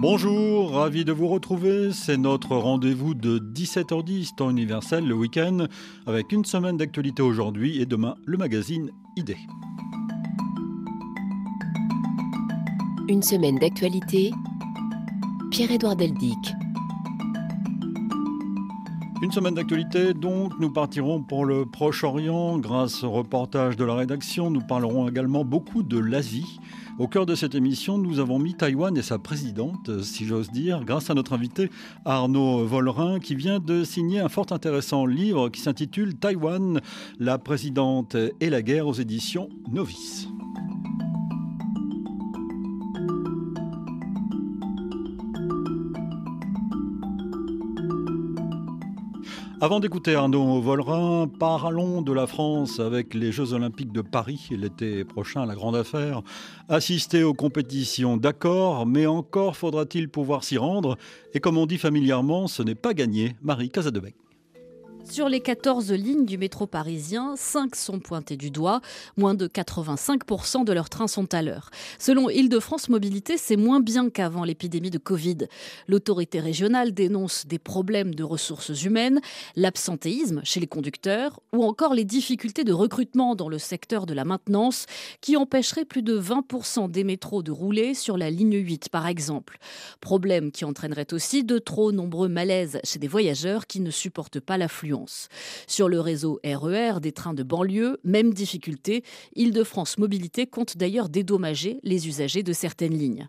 Bonjour, ravi de vous retrouver. C'est notre rendez-vous de 17h10 temps universel le week-end avec une semaine d'actualité aujourd'hui et demain le magazine ID. Une semaine d'actualité. Pierre-Édouard Deldic. Une semaine d'actualité, donc nous partirons pour le Proche-Orient grâce au reportage de la rédaction. Nous parlerons également beaucoup de l'Asie. Au cœur de cette émission, nous avons mis Taïwan et sa présidente, si j'ose dire, grâce à notre invité Arnaud Vollerin, qui vient de signer un fort intéressant livre qui s'intitule Taïwan, la présidente et la guerre aux éditions Novice. Avant d'écouter Arnaud Vollerin, parlons de la France avec les Jeux Olympiques de Paris l'été prochain, la grande affaire. Assister aux compétitions, d'accord, mais encore faudra-t-il pouvoir s'y rendre? Et comme on dit familièrement, ce n'est pas gagné. Marie Casadebecq. Sur les 14 lignes du métro parisien, 5 sont pointées du doigt. Moins de 85% de leurs trains sont à l'heure. Selon Île-de-France Mobilité, c'est moins bien qu'avant l'épidémie de Covid. L'autorité régionale dénonce des problèmes de ressources humaines, l'absentéisme chez les conducteurs ou encore les difficultés de recrutement dans le secteur de la maintenance qui empêcheraient plus de 20% des métros de rouler sur la ligne 8 par exemple. Problème qui entraînerait aussi de trop nombreux malaises chez des voyageurs qui ne supportent pas l'affluence. Sur le réseau RER e des trains de banlieue, même difficulté. Île-de-France Mobilité compte d'ailleurs dédommager les usagers de certaines lignes.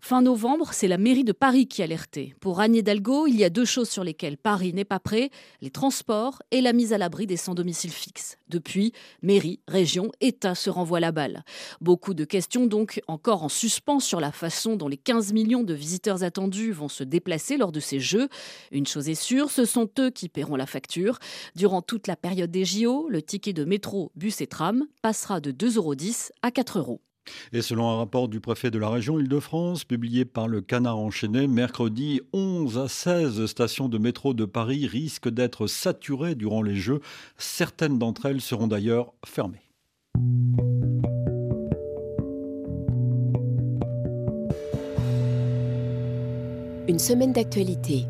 Fin novembre, c'est la mairie de Paris qui alertait. Pour Anne Hidalgo, il y a deux choses sur lesquelles Paris n'est pas prêt, les transports et la mise à l'abri des sans domicile fixe. Depuis, mairie, région, État se renvoient la balle. Beaucoup de questions donc encore en suspens sur la façon dont les 15 millions de visiteurs attendus vont se déplacer lors de ces Jeux. Une chose est sûre, ce sont eux qui paieront la facture. Durant toute la période des JO, le ticket de métro, bus et tram passera de 2,10 euros à 4 euros. Et selon un rapport du préfet de la région Île-de-France, publié par le Canard enchaîné, mercredi, 11 à 16 stations de métro de Paris risquent d'être saturées durant les Jeux. Certaines d'entre elles seront d'ailleurs fermées. Une semaine d'actualité.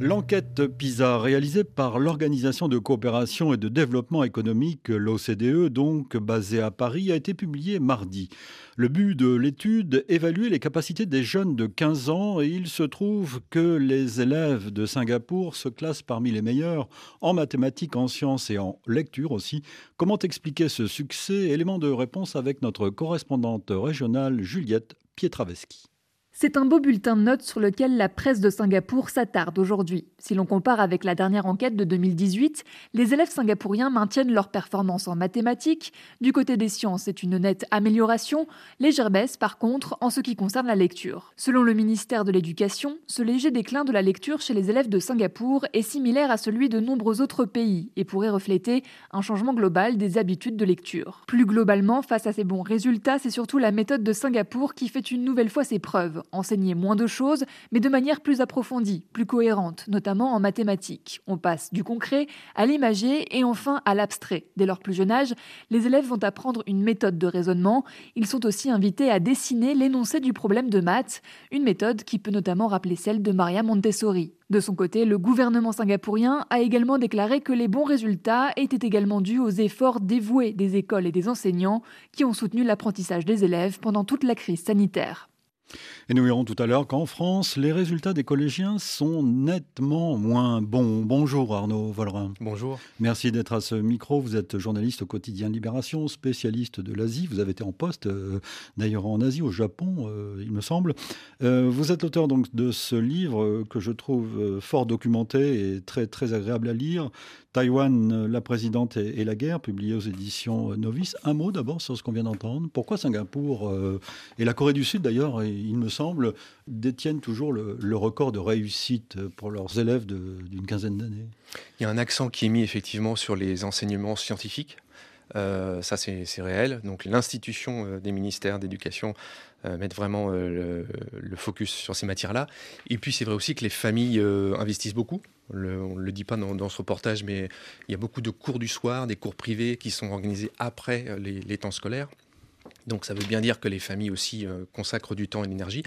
L'enquête PISA réalisée par l'Organisation de coopération et de développement économique, l'OCDE, donc basée à Paris, a été publiée mardi. Le but de l'étude, évaluer les capacités des jeunes de 15 ans et il se trouve que les élèves de Singapour se classent parmi les meilleurs en mathématiques, en sciences et en lecture aussi. Comment expliquer ce succès? Élément de réponse avec notre correspondante régionale Juliette Pietraveski. C'est un beau bulletin de notes sur lequel la presse de Singapour s'attarde aujourd'hui. Si l'on compare avec la dernière enquête de 2018, les élèves singapouriens maintiennent leur performance en mathématiques. Du côté des sciences, c'est une nette amélioration, légère baisse par contre en ce qui concerne la lecture. Selon le ministère de l'Éducation, ce léger déclin de la lecture chez les élèves de Singapour est similaire à celui de nombreux autres pays et pourrait refléter un changement global des habitudes de lecture. Plus globalement, face à ces bons résultats, c'est surtout la méthode de Singapour qui fait une nouvelle fois ses preuves enseigner moins de choses, mais de manière plus approfondie, plus cohérente, notamment en mathématiques. On passe du concret à l'imagé et enfin à l'abstrait. Dès leur plus jeune âge, les élèves vont apprendre une méthode de raisonnement. Ils sont aussi invités à dessiner l'énoncé du problème de maths, une méthode qui peut notamment rappeler celle de Maria Montessori. De son côté, le gouvernement singapourien a également déclaré que les bons résultats étaient également dus aux efforts dévoués des écoles et des enseignants qui ont soutenu l'apprentissage des élèves pendant toute la crise sanitaire. Et nous verrons tout à l'heure qu'en France, les résultats des collégiens sont nettement moins bons. Bonjour Arnaud Vollerin. Bonjour. Merci d'être à ce micro. Vous êtes journaliste au quotidien Libération, spécialiste de l'Asie. Vous avez été en poste euh, d'ailleurs en Asie, au Japon, euh, il me semble. Euh, vous êtes l'auteur donc de ce livre que je trouve fort documenté et très, très agréable à lire. Taïwan, la présidente et, la guerre, publié aux éditions Novice. Un mot d'abord sur ce qu'on vient d'entendre. Pourquoi Singapour et la Corée du Sud d'ailleurs, il me semble, détiennent toujours le, record de réussite pour leurs élèves d'une quinzaine d'années? Il y a un accent qui est mis effectivement sur les enseignements scientifiques? Euh, ça, c'est réel. Donc, l'institution euh, des ministères d'éducation euh, met vraiment le, focus sur ces matières-là. Et puis, c'est vrai aussi que les familles investissent beaucoup. on ne le dit pas dans, ce reportage, mais il y a beaucoup de cours du soir, des cours privés qui sont organisés après les temps scolaires. Donc ça veut bien dire que les familles aussi consacrent du temps et de l'énergie.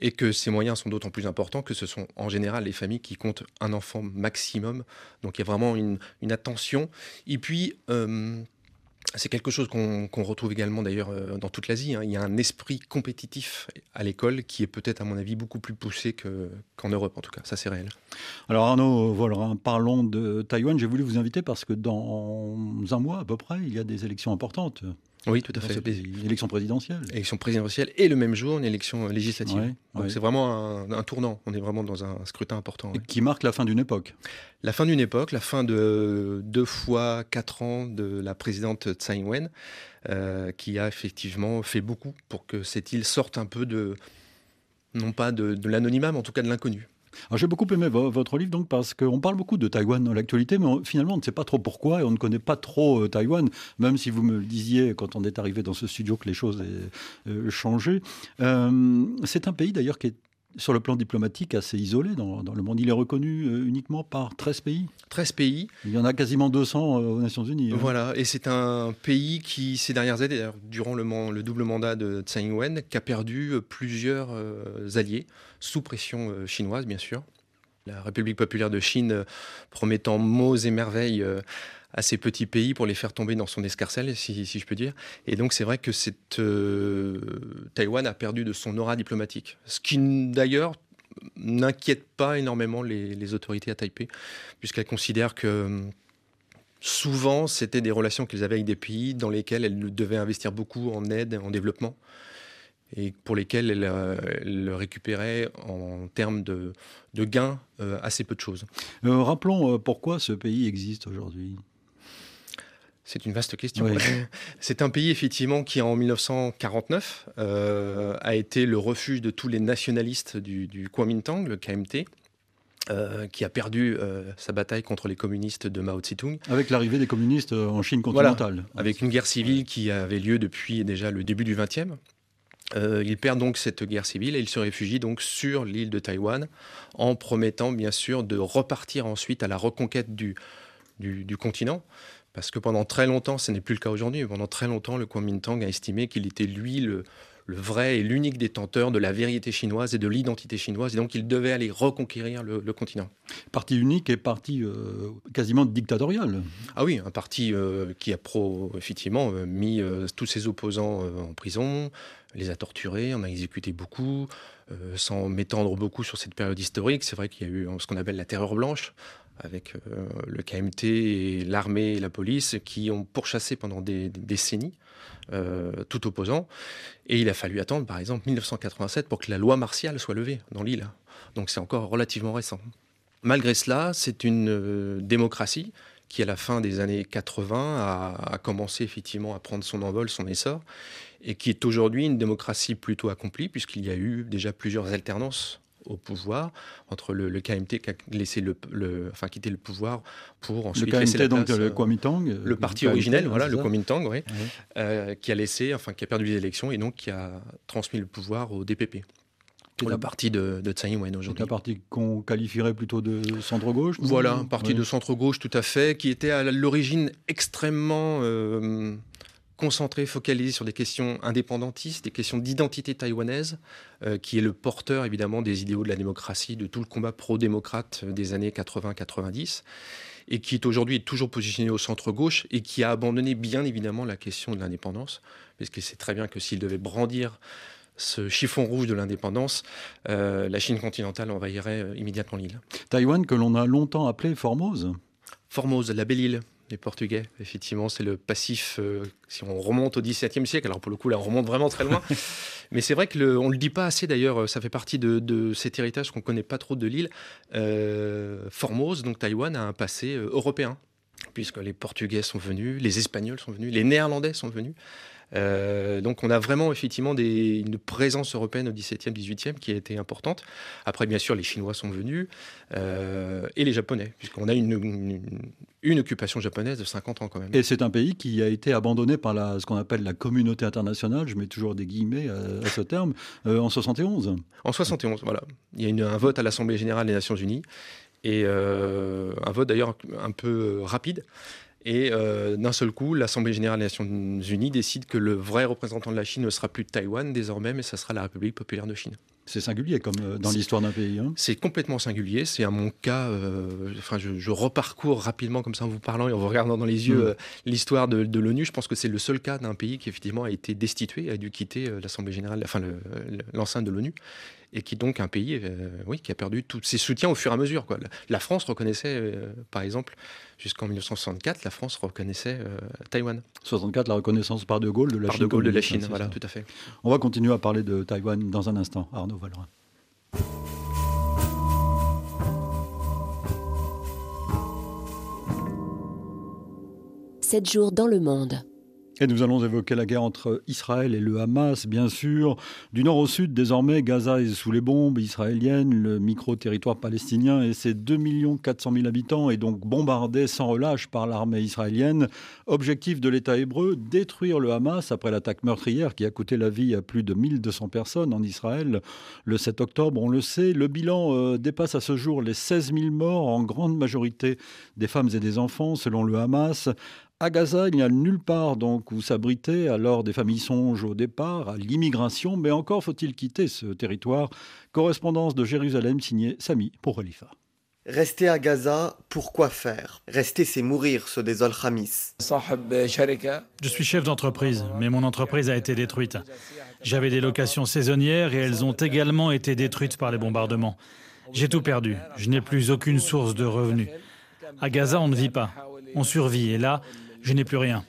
et que ces moyens sont d'autant plus importants que ce sont en général les familles qui comptent un enfant maximum. Donc il y a vraiment une, attention. Et puis, c'est quelque chose qu'on retrouve également d'ailleurs euh, dans toute l'Asie. Hein. Il y a un esprit compétitif à l'école qui est peut-être, à mon avis, beaucoup plus poussé qu'en Europe, en tout cas. Ça, c'est réel. Alors Arnaud voilà, parlons de Taïwan. J'ai voulu vous inviter parce que dans un mois à peu près, il y a des élections importantes. Oui, tout à fait. Une élection présidentielle. Élection présidentielle et le même jour une élection législative. Donc c'est vraiment un, tournant. On est vraiment dans un scrutin important. Qui marque la fin d'une époque. La fin d'une époque, la fin de deux fois quatre ans de la présidente Tsai Ing-wen, euh, qui a effectivement fait beaucoup pour que cette île sorte un peu de, non pas de, de l'anonymat, mais en tout cas de l'inconnu. J'ai beaucoup aimé votre livre donc parce qu'on parle beaucoup de Taïwan dans l'actualité, mais finalement on ne sait pas trop pourquoi et on ne connaît pas trop euh, Taïwan, même si vous me disiez quand on est arrivé dans ce studio que les choses ont euh, changé. Euh, c'est un pays d'ailleurs qui est sur le plan diplomatique assez isolé dans, le monde. Il est reconnu uniquement par 13 pays. 13 pays. Il y en a quasiment 200 aux Nations Unies. Hein. Voilà, et c'est un pays qui, ces dernières années, durant le, le, double mandat de Tsai Ing-wen, qui a perdu plusieurs alliés sous pression euh, chinoise, bien sûr. La République populaire de Chine euh, promettant mots et merveilles euh, à ces petits pays pour les faire tomber dans son escarcelle, si, je peux dire. Et donc c'est vrai que cette, Taïwan a perdu de son aura diplomatique. Ce qui d'ailleurs n'inquiète pas énormément les, autorités à Taipei, puisqu'elles considèrent que souvent c'était des relations qu'elles avaient avec des pays dans lesquels elles devaient investir beaucoup en aide, en développement et pour lesquels elle, euh, récupérait en termes de, gains euh, assez peu de choses. Euh, rappelons pourquoi ce pays existe aujourd'hui. C'est une vaste question. C'est un pays effectivement qui en 1949 a été le refuge de tous les nationalistes du, du Kuomintang, le KMT. qui a perdu sa bataille contre les communistes de Mao Tse-tung. Avec l'arrivée des communistes en Chine continentale. avec une guerre civile qui avait lieu depuis déjà le début du XXe. Euh, il perd donc cette guerre civile et il se réfugie donc sur l'île de Taïwan en promettant bien sûr de repartir ensuite à la reconquête du, du, continent. Parce que pendant très longtemps, ce n'est plus le cas aujourd'hui, pendant très longtemps, le Kuomintang a estimé qu'il était lui le, le vrai et l'unique détenteur de la vérité chinoise et de l'identité chinoise, et donc il devait aller reconquérir le, continent. Parti unique et parti euh, quasiment dictatorial. Ah oui, un parti euh, qui a pro, effectivement euh, mis tous ses opposants en prison, les a torturés, en a exécuté beaucoup, sans m'étendre beaucoup sur cette période historique. C'est vrai qu'il y a eu ce qu'on appelle la terreur blanche, avec le KMT et l'armée et la police qui ont pourchassé pendant des décennies euh, tout opposant. Et il a fallu attendre, par exemple, 1987 pour que la loi martiale soit levée dans l'île. Donc c'est encore relativement récent. Malgré cela, c'est une euh, démocratie qui, à la fin des années 80, a, a, commencé effectivement à prendre son envol, son essor, et qui est aujourd'hui une démocratie plutôt accomplie, puisqu'il y a eu déjà plusieurs alternances au pouvoir entre le, KMT qui a laissé le, enfin quitté le pouvoir pour ensuite le KMT, donc le euh, Kuomintang le parti originel voilà le Kuomintang oui, euh, qui a laissé enfin qui a perdu les élections et donc qui a transmis le pouvoir au DPP la partie de, de Tsai Ing-wen aujourd'hui. La partie qu'on qualifierait plutôt de centre-gauche Voilà, un parti de centre-gauche tout à fait, qui était à l'origine extrêmement euh, concentré, focalisé sur des questions indépendantistes, des questions d'identité taïwanaise, euh, qui est le porteur évidemment des idéaux de la démocratie, de tout le combat pro-démocrate des années 80-90, et qui est aujourd'hui toujours positionné au centre-gauche et qui a abandonné bien évidemment la question de l'indépendance, puisqu'il sait très bien que s'il devait brandir ce chiffon rouge de l'indépendance, euh, la Chine continentale envahirait euh, immédiatement l'île. Taïwan que l'on a longtemps appelé Formose Formose, la belle île, les Portugais. Effectivement, c'est le passif, euh, si on remonte au XVIIe siècle, alors pour le coup, là, on remonte vraiment très loin. Mais c'est vrai que le, on le dit pas assez d'ailleurs, ça fait partie de, cet héritage qu'on connaît pas trop de l'île. Euh, Formose, donc Taïwan, a un passé euh, européen, puisque les Portugais sont venus, les Espagnols sont venus, les Néerlandais sont venus. Euh, donc on a vraiment effectivement des, une présence européenne au XVIIe, XVIIIe qui a été importante. Après, bien sûr, les Chinois sont venus euh, et les Japonais, puisqu'on a une, une, occupation japonaise de 50 ans quand même. Et c'est un pays qui a été abandonné par la, ce qu'on appelle la communauté internationale, je mets toujours des guillemets à, ce terme, euh, en 71. En 71, voilà. Il y a une, un vote à l'Assemblée générale des Nations Unies et un vote d'ailleurs un peu rapide. Et euh, d'un seul coup, l'Assemblée générale des Nations Unies décide que le vrai représentant de la Chine ne sera plus Taïwan désormais, mais ça sera la République populaire de Chine. C'est singulier comme euh, dans l'histoire d'un pays. Hein. C'est complètement singulier. C'est à mon cas, euh, enfin, je, reparcours rapidement comme ça en vous parlant et en vous regardant dans les yeux mm. euh, l'histoire de, l'ONU. Je pense que c'est le seul cas d'un pays qui effectivement a été destitué, a dû quitter l'Assemblée générale, enfin l'enceinte de l'ONU et qui donc un pays oui, qui a perdu tous ses soutiens au fur et à mesure. Quoi. La France reconnaissait, par exemple, jusqu'en 1964, la France reconnaissait Taïwan. 64, la reconnaissance par De Gaulle de la par Chine. De Gaulle de la Chine, voilà, tout à fait. On va continuer à parler de Taïwan dans un instant. Arnaud. 7 jours dans le monde. Et nous allons évoquer la guerre entre Israël et le Hamas, bien sûr. Du nord au sud, désormais, Gaza est sous les bombes israéliennes, le micro-territoire palestinien et ses 2 400 000 habitants est donc bombardé sans relâche par l'armée israélienne. Objectif de l'État hébreu, détruire le Hamas après l'attaque meurtrière qui a coûté la vie à plus de 1200 personnes en Israël le 7 octobre. On le sait, le bilan euh, dépasse à ce jour les 16 000 morts, en grande majorité des femmes et des enfants, selon le Hamas. À Gaza, il n'y a nulle part donc où s'abriter, alors des familles songent au départ, à l'immigration, mais encore faut-il quitter ce territoire. Correspondance de Jérusalem signée Sami pour Khalifa. Rester à Gaza, pourquoi faire? Rester, c'est mourir, se désole Hamis. Je suis chef d'entreprise, mais mon entreprise a été détruite. J'avais des locations saisonnières et elles ont également été détruites par les bombardements. J'ai tout perdu. Je n'ai plus aucune source de revenus. À Gaza, on ne vit pas. On survit. Et là, je n'ai plus rien.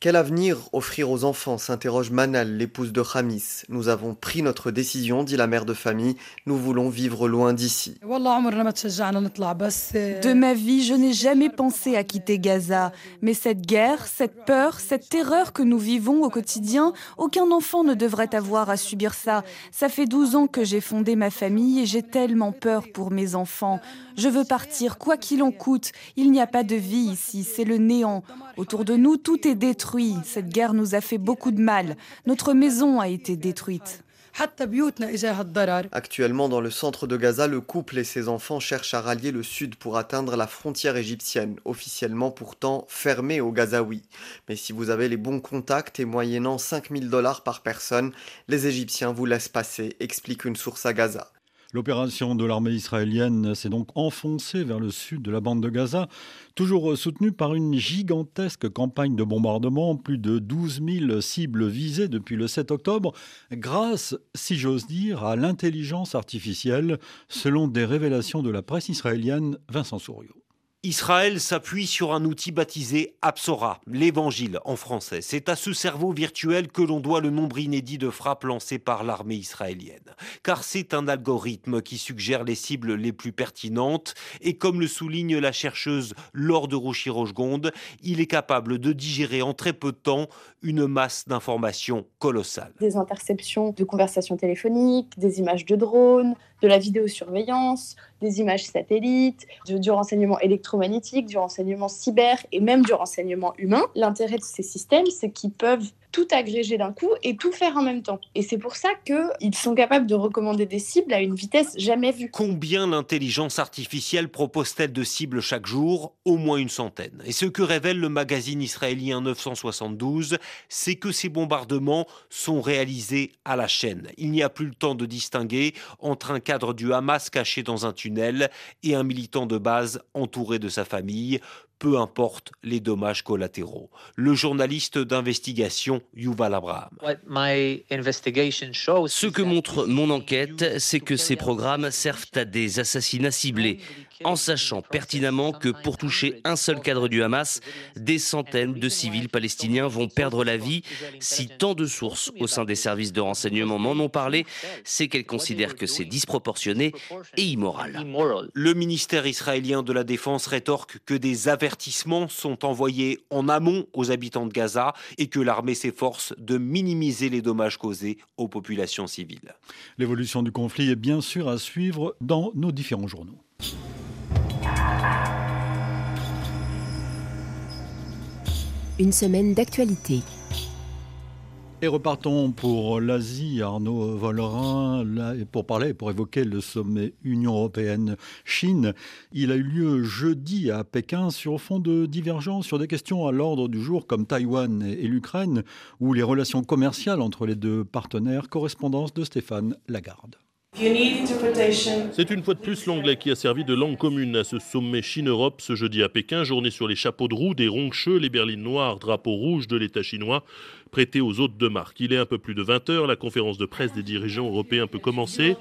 Quel avenir offrir aux enfants s'interroge Manal, l'épouse de Khamis. Nous avons pris notre décision, dit la mère de famille. Nous voulons vivre loin d'ici. De ma vie, je n'ai jamais pensé à quitter Gaza. Mais cette guerre, cette peur, cette terreur que nous vivons au quotidien, aucun enfant ne devrait avoir à subir ça. Ça fait 12 ans que j'ai fondé ma famille et j'ai tellement peur pour mes enfants. Je veux partir, quoi qu'il en coûte. Il n'y a pas de vie ici, c'est le néant. Autour de nous, tout est détruit. Cette guerre nous a fait beaucoup de mal. Notre maison a été détruite. Actuellement, dans le centre de Gaza, le couple et ses enfants cherchent à rallier le sud pour atteindre la frontière égyptienne, officiellement pourtant fermée aux Gazaouis. Mais si vous avez les bons contacts et moyennant 5000 dollars par personne, les Égyptiens vous laissent passer, explique une source à Gaza. L'opération de l'armée israélienne s'est donc enfoncée vers le sud de la bande de Gaza, toujours soutenue par une gigantesque campagne de bombardement, plus de 12 000 cibles visées depuis le 7 octobre, grâce, si j'ose dire, à l'intelligence artificielle, selon des révélations de la presse israélienne, Vincent Souriau. Israël s'appuie sur un outil baptisé Apsora, l'évangile en français. C'est à ce cerveau virtuel que l'on doit le nombre inédit de frappes lancées par l'armée israélienne. Car c'est un algorithme qui suggère les cibles les plus pertinentes et comme le souligne la chercheuse Laure de Rouchi-Rochegonde, il est capable de digérer en très peu de temps une masse d'informations colossales. Des interceptions de conversations téléphoniques, des images de drones, de la vidéosurveillance, des images satellites, du, renseignement électromagnétique, du renseignement cyber et même du renseignement humain. L'intérêt de ces systèmes, c'est qu'ils peuvent tout agréger d'un coup et tout faire en même temps. Et c'est pour ça qu'ils sont capables de recommander des cibles à une vitesse jamais vue. Combien l'intelligence artificielle propose-t-elle de cibles chaque jour? Au moins une centaine. Et ce que révèle le magazine israélien 972, c'est que ces bombardements sont réalisés à la chaîne. Il n'y a plus le temps de distinguer entre un cadre du Hamas caché dans un tunnel et un militant de base entouré de sa famille peu importe les dommages collatéraux. Le journaliste d'investigation Yuval Abraham. Ce que montre mon enquête, c'est que ces programmes servent à des assassinats ciblés en sachant pertinemment que pour toucher un seul cadre du Hamas, des centaines de civils palestiniens vont perdre la vie. Si tant de sources au sein des services de renseignement m'en ont parlé, c'est qu'elles considèrent que c'est disproportionné et immoral. Le ministère israélien de la Défense rétorque que des avertissements sont envoyés en amont aux habitants de Gaza et que l'armée s'efforce de minimiser les dommages causés aux populations civiles. L'évolution du conflit est bien sûr à suivre dans nos différents journaux. Une semaine d'actualité. Et repartons pour l'Asie, Arnaud Volerin, pour parler, pour évoquer le sommet Union européenne-Chine. Il a eu lieu jeudi à Pékin sur fond de divergence sur des questions à l'ordre du jour comme Taïwan et l'Ukraine, ou les relations commerciales entre les deux partenaires. Correspondance de Stéphane Lagarde. C'est une fois de plus l'anglais qui a servi de langue commune à ce sommet Chine-Europe ce jeudi à Pékin, journée sur les chapeaux de roue, des roncheux, les berlines noires, drapeau rouge de l'État chinois, prêté aux hôtes de marque. Il est un peu plus de 20 heures, la conférence de presse des dirigeants européens peut commencer.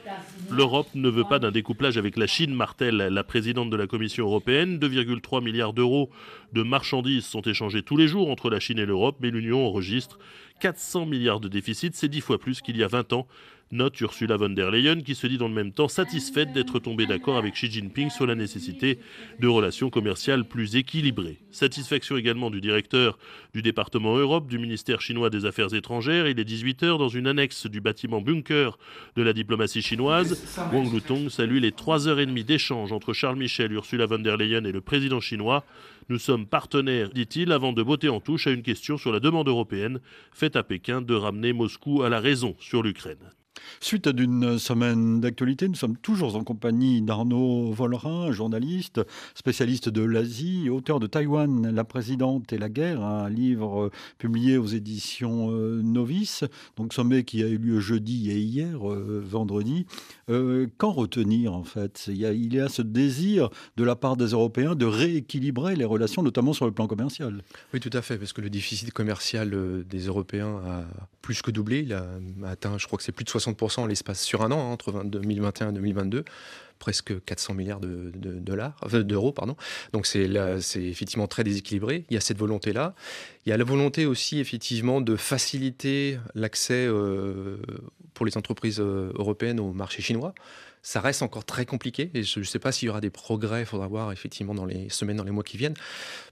L'Europe ne veut pas d'un découplage avec la Chine, martèle la présidente de la Commission européenne. 2,3 milliards d'euros de marchandises sont échangés tous les jours entre la Chine et l'Europe, mais l'Union enregistre 400 milliards de déficit, c'est dix fois plus qu'il y a 20 ans. Note Ursula von der Leyen qui se dit dans le même temps satisfaite d'être tombée d'accord avec Xi Jinping sur la nécessité de relations commerciales plus équilibrées. Satisfaction également du directeur du département Europe du ministère chinois des Affaires étrangères. Il est 18h dans une annexe du bâtiment bunker de la diplomatie chinoise. Wang Lutong salue les 3 heures et demie d'échange entre Charles Michel, Ursula von der Leyen et le président chinois. Nous sommes partenaires, dit-il, avant de botter en touche à une question sur la demande européenne faite à Pékin de ramener Moscou à la raison sur l'Ukraine. Suite d'une semaine d'actualité, nous sommes toujours en compagnie d'Arnaud Vollerin, journaliste, spécialiste de l'Asie, auteur de Taïwan, la présidente et la guerre, un livre publié aux éditions euh, Novice, donc sommet qui a eu lieu jeudi et hier, euh, vendredi. Euh, qu'en retenir en fait? Il y, a, il y a ce désir de la part des Européens de rééquilibrer les relations, notamment sur le plan commercial. Oui, tout à fait, parce que le déficit commercial des Européens a plus que doublé. Il a atteint, je crois que c'est plus de 60 en l'espace sur un an, hein, entre 2021 et 2022 presque 400 milliards de, dollars, d'euros, pardon. Donc c'est effectivement très déséquilibré. Il y a cette volonté-là. Il y a la volonté aussi effectivement de faciliter l'accès euh, pour les entreprises euh, européennes au marché chinois. Ça reste encore très compliqué et je ne sais pas s'il y aura des progrès. Il faudra voir effectivement dans les semaines, dans les mois qui viennent,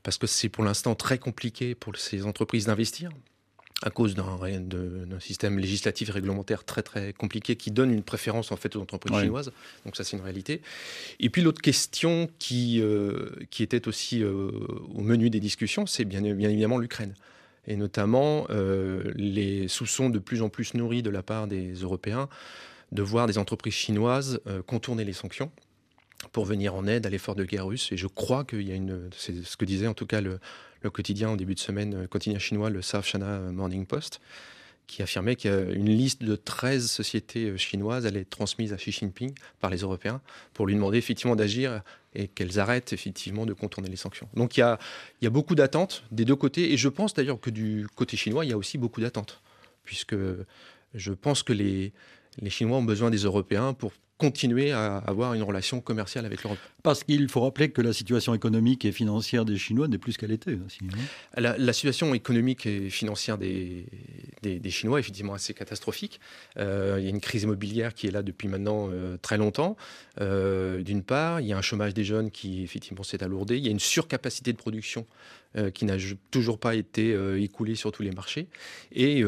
parce que c'est pour l'instant très compliqué pour ces entreprises d'investir à cause d'un système législatif et réglementaire très très compliqué qui donne une préférence en fait aux entreprises chinoises. Donc ça c'est une réalité. Et puis l'autre question qui, euh, qui était aussi euh, au menu des discussions, c'est bien, bien évidemment l'Ukraine. Et notamment euh, les soupçons de plus en plus nourris de la part des Européens de voir des entreprises chinoises contourner les sanctions pour venir en aide à l'effort de guerre russe. Et je crois qu'il y a une, c'est ce que disait en tout cas le, le quotidien en début de semaine, euh, quotidien chinois, le South China Morning Post, qui affirmait qu'une liste de 13 sociétés euh, chinoises allait être transmise à Xi Jinping par les Européens pour lui demander effectivement d'agir et qu'elles arrêtent effectivement de contourner les sanctions. Donc il y a, beaucoup d'attentes des deux côtés et je pense d'ailleurs que du côté chinois, il y a aussi beaucoup d'attentes puisque je pense que les Chinois ont besoin des Européens pour continuer à avoir une relation commerciale avec l'Europe. Parce qu'il faut rappeler que la situation économique et financière des Chinois n'est plus qu'elle était aussi. Hein. La, situation économique et financière des, des, Chinois est effectivement assez catastrophique. Euh, il y a une crise immobilière qui est là depuis maintenant euh, très longtemps. Euh, d'une part, il y a un chômage des jeunes qui effectivement s'est alourdé. Il y a une surcapacité de production qui n'a toujours pas été écoulée sur tous les marchés. Et